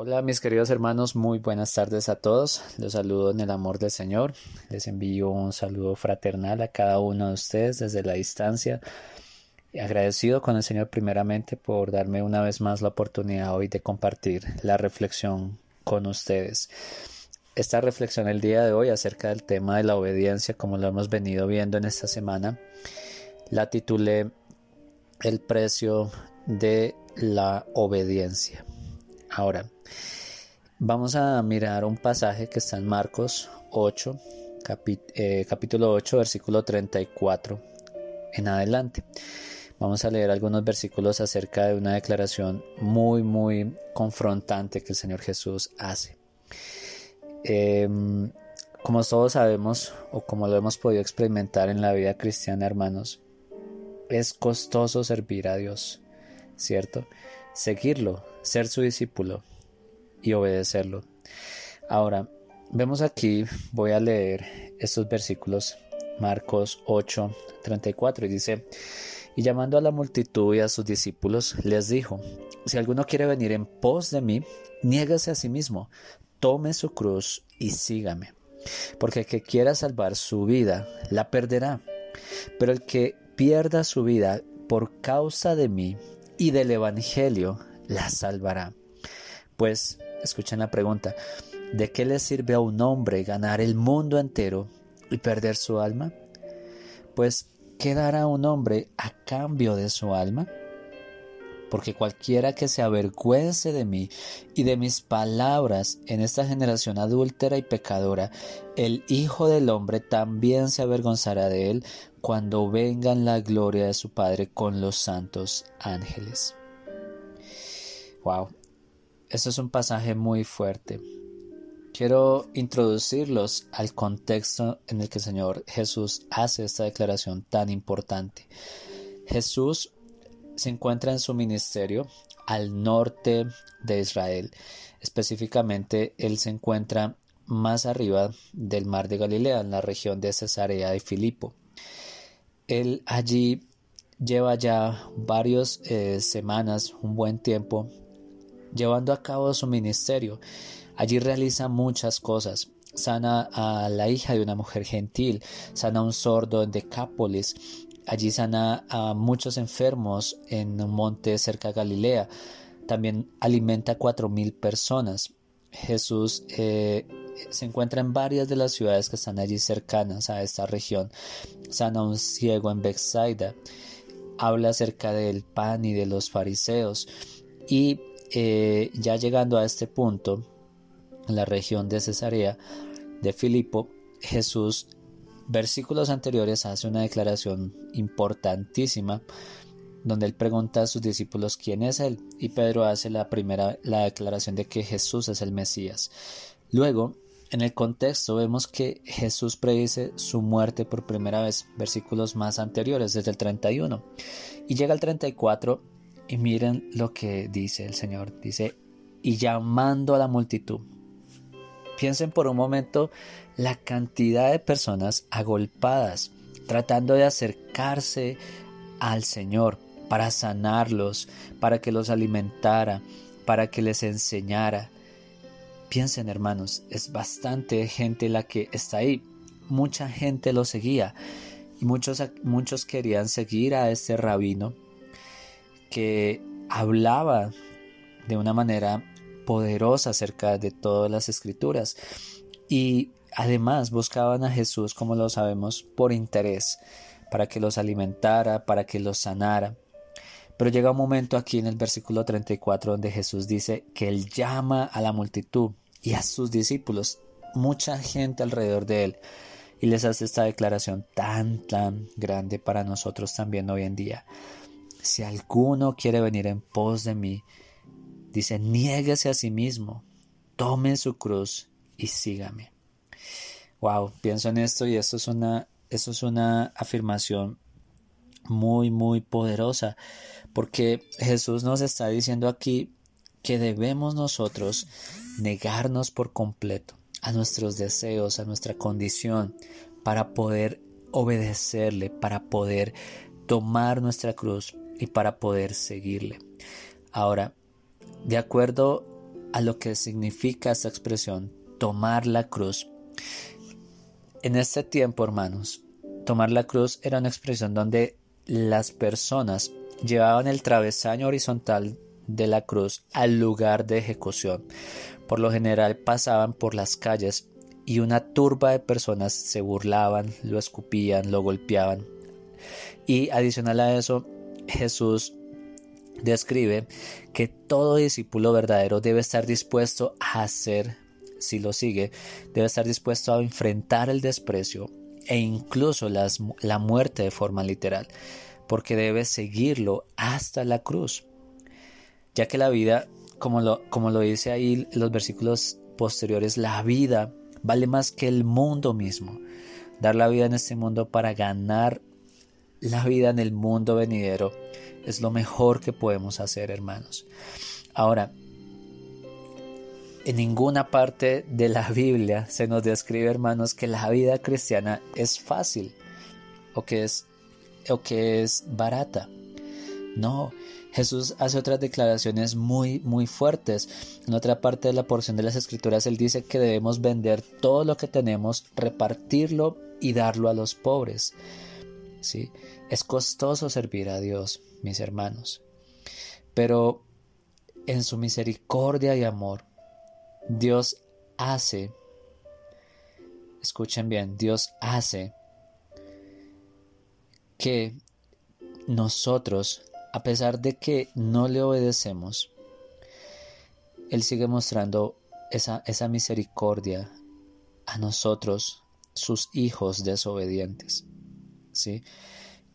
Hola mis queridos hermanos, muy buenas tardes a todos. Los saludo en el amor del Señor. Les envío un saludo fraternal a cada uno de ustedes desde la distancia. Agradecido con el Señor primeramente por darme una vez más la oportunidad hoy de compartir la reflexión con ustedes. Esta reflexión el día de hoy acerca del tema de la obediencia, como lo hemos venido viendo en esta semana, la titulé El precio de la obediencia. Ahora, vamos a mirar un pasaje que está en Marcos 8, eh, capítulo 8, versículo 34 en adelante. Vamos a leer algunos versículos acerca de una declaración muy, muy confrontante que el Señor Jesús hace. Em, como todos sabemos, o como lo hemos podido experimentar en la vida cristiana, hermanos, es costoso servir a Dios, ¿cierto? Seguirlo, ser su discípulo y obedecerlo. Ahora, vemos aquí, voy a leer estos versículos, Marcos 8, 34, y dice, y llamando a la multitud y a sus discípulos, les dijo, si alguno quiere venir en pos de mí, niégase a sí mismo, tome su cruz y sígame. Porque el que quiera salvar su vida, la perderá. Pero el que pierda su vida por causa de mí y del Evangelio, la salvará. Pues, escuchen la pregunta, ¿de qué le sirve a un hombre ganar el mundo entero y perder su alma? Pues, ¿qué dará un hombre a cambio de su alma? Porque cualquiera que se avergüence de mí y de mis palabras en esta generación adúltera y pecadora, el Hijo del Hombre también se avergonzará de él cuando venga en la gloria de su Padre con los santos ángeles. Wow, eso es un pasaje muy fuerte. Quiero introducirlos al contexto en el que el Señor Jesús hace esta declaración tan importante. Jesús se encuentra en su ministerio al norte de Israel. Específicamente, él se encuentra más arriba del mar de Galilea, en la región de Cesarea de Filipo. Él allí lleva ya varias eh, semanas, un buen tiempo, llevando a cabo su ministerio. Allí realiza muchas cosas. Sana a la hija de una mujer gentil, sana a un sordo en Decápolis, allí sana a muchos enfermos en un monte cerca de Galilea, también alimenta a cuatro mil personas. Jesús eh, se encuentra en varias de las ciudades que están allí cercanas a esta región. Sana a un ciego en Bethsaida, habla acerca del pan y de los fariseos y eh, ya llegando a este punto, en la región de Cesarea de Filipo, Jesús, versículos anteriores, hace una declaración importantísima donde él pregunta a sus discípulos quién es él y Pedro hace la primera la declaración de que Jesús es el Mesías. Luego, en el contexto vemos que Jesús predice su muerte por primera vez, versículos más anteriores, desde el 31. Y llega al 34 y miren lo que dice el Señor. Dice, y llamando a la multitud. Piensen por un momento la cantidad de personas agolpadas tratando de acercarse al Señor para sanarlos, para que los alimentara, para que les enseñara. Piensen hermanos, es bastante gente la que está ahí. Mucha gente lo seguía y muchos, muchos querían seguir a este rabino que hablaba de una manera poderosa acerca de todas las escrituras y además buscaban a Jesús, como lo sabemos, por interés, para que los alimentara, para que los sanara. Pero llega un momento aquí en el versículo 34 donde Jesús dice que Él llama a la multitud y a sus discípulos, mucha gente alrededor de Él, y les hace esta declaración tan, tan grande para nosotros también hoy en día. Si alguno quiere venir en pos de mí, dice, niéguese a sí mismo, tome su cruz y sígame. Wow, pienso en esto y esto es una, es una afirmación muy, muy poderosa, porque Jesús nos está diciendo aquí que debemos nosotros negarnos por completo a nuestros deseos, a nuestra condición, para poder obedecerle, para poder tomar nuestra cruz y para poder seguirle. Ahora, de acuerdo a lo que significa esta expresión, tomar la cruz. En este tiempo, hermanos, tomar la cruz era una expresión donde las personas llevaban el travesaño horizontal de la cruz al lugar de ejecución. Por lo general pasaban por las calles y una turba de personas se burlaban, lo escupían, lo golpeaban. Y adicional a eso, Jesús describe que todo discípulo verdadero debe estar dispuesto a hacer, si lo sigue, debe estar dispuesto a enfrentar el desprecio e incluso la muerte de forma literal, porque debe seguirlo hasta la cruz, ya que la vida, como lo, como lo dice ahí los versículos posteriores, la vida vale más que el mundo mismo. Dar la vida en este mundo para ganar la vida en el mundo venidero es lo mejor que podemos hacer, hermanos. Ahora, en ninguna parte de la Biblia se nos describe, hermanos, que la vida cristiana es fácil o que es, o que es barata. No, Jesús hace otras declaraciones muy, muy fuertes. En otra parte de la porción de las Escrituras, Él dice que debemos vender todo lo que tenemos, repartirlo y darlo a los pobres. Es costoso servir a Dios mis hermanos. Pero en su misericordia y amor, Dios hace, escuchen bien, Dios hace que nosotros, a pesar de que no le obedecemos, Él sigue mostrando esa, esa misericordia a nosotros, sus hijos desobedientes. ¿Sí?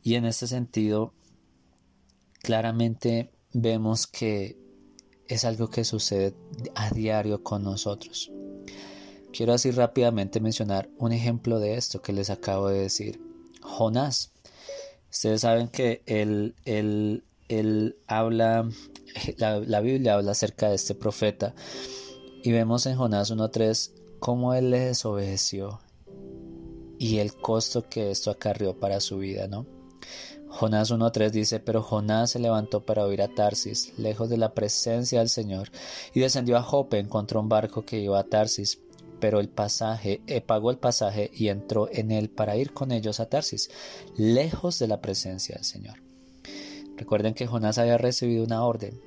Y en este sentido, claramente vemos que es algo que sucede a diario con nosotros. Quiero así rápidamente mencionar un ejemplo de esto que les acabo de decir. Jonás. Ustedes saben que él, él, habla, la, la, Biblia habla acerca de este profeta y vemos en Jonás 1.3 cómo él le desobedeció y el costo que esto acarrió para su vida, ¿no? Jonás 1.3 dice, pero Jonás se levantó para huir a Tarsis, lejos de la presencia del Señor, y descendió a Jope, encontró un barco que iba a Tarsis, pero el pasaje, eh, pagó el pasaje y entró en él para ir con ellos a Tarsis, lejos de la presencia del Señor. Recuerden que Jonás había recibido una orden,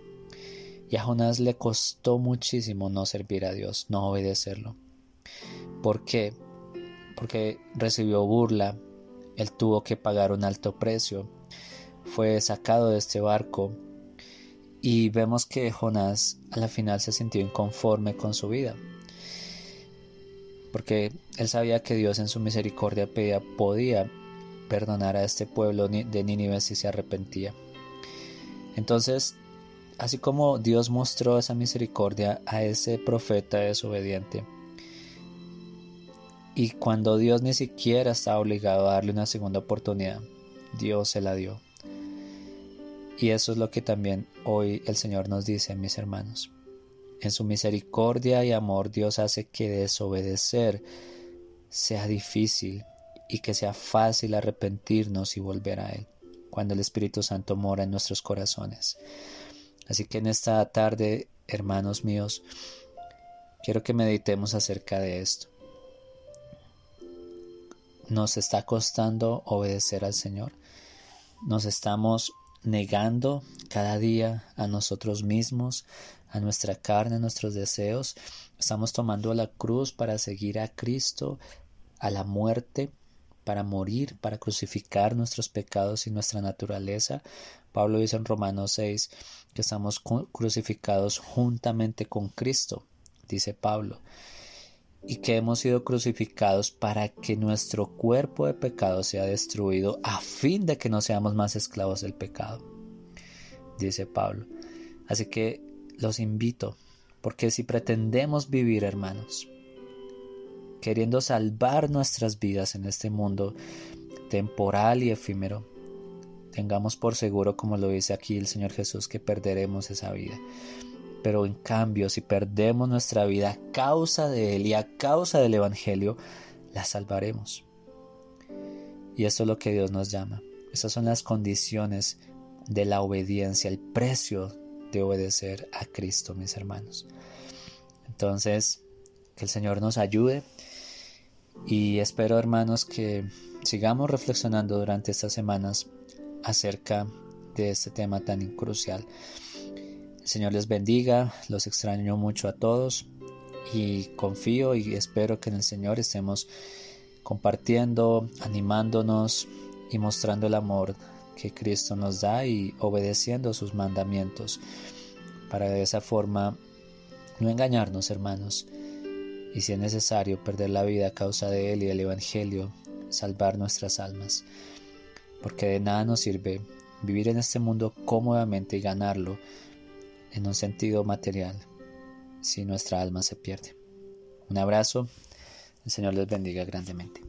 y a Jonás le costó muchísimo no servir a Dios, no obedecerlo. ¿Por qué? Porque recibió burla, él tuvo que pagar un alto precio, fue sacado de este barco y vemos que Jonás a la final se sintió inconforme con su vida. Porque él sabía que Dios en su misericordia podía perdonar a este pueblo de Nínive si se arrepentía. Entonces, así como Dios mostró esa misericordia a ese profeta desobediente, y cuando Dios ni siquiera estaba obligado a darle una segunda oportunidad, Dios se la dio. Y eso es lo que también hoy el Señor nos dice, mis hermanos. En su misericordia y amor Dios hace que desobedecer sea difícil y que sea fácil arrepentirnos y volver a Él, cuando el Espíritu Santo mora en nuestros corazones. Así que en esta tarde, hermanos míos, quiero que meditemos acerca de esto. ¿Nos está costando obedecer al Señor? ¿Nos estamos negando cada día a nosotros mismos, a nuestra carne, a nuestros deseos. Estamos tomando la cruz para seguir a Cristo, a la muerte, para morir, para crucificar nuestros pecados y nuestra naturaleza. Pablo dice en Romanos 6 que estamos crucificados juntamente con Cristo, dice Pablo y que hemos sido crucificados para que nuestro cuerpo de pecado sea destruido a fin de que no seamos más esclavos del pecado, dice Pablo. Así que los invito, porque si pretendemos vivir, hermanos, queriendo salvar nuestras vidas en este mundo temporal y efímero, tengamos por seguro, como lo dice aquí el Señor Jesús, que perderemos esa vida. Pero en cambio, si perdemos nuestra vida a causa de Él y a causa del Evangelio, la salvaremos. Y esto es lo que Dios nos llama. Esas son las condiciones de la obediencia, el precio de obedecer a Cristo, mis hermanos. Entonces, que el Señor nos ayude y espero hermanos que sigamos reflexionando durante estas semanas acerca de este tema tan crucial. Señor les bendiga, los extraño mucho a todos y confío y espero que en el Señor estemos compartiendo, animándonos y mostrando el amor que Cristo nos da y obedeciendo sus mandamientos para de esa forma no engañarnos hermanos y si es necesario perder la vida a causa de Él y del Evangelio, salvar nuestras almas, porque de nada nos sirve vivir en este mundo cómodamente y ganarlo en un sentido material si nuestra alma se pierde. Un abrazo, el Señor les bendiga grandemente.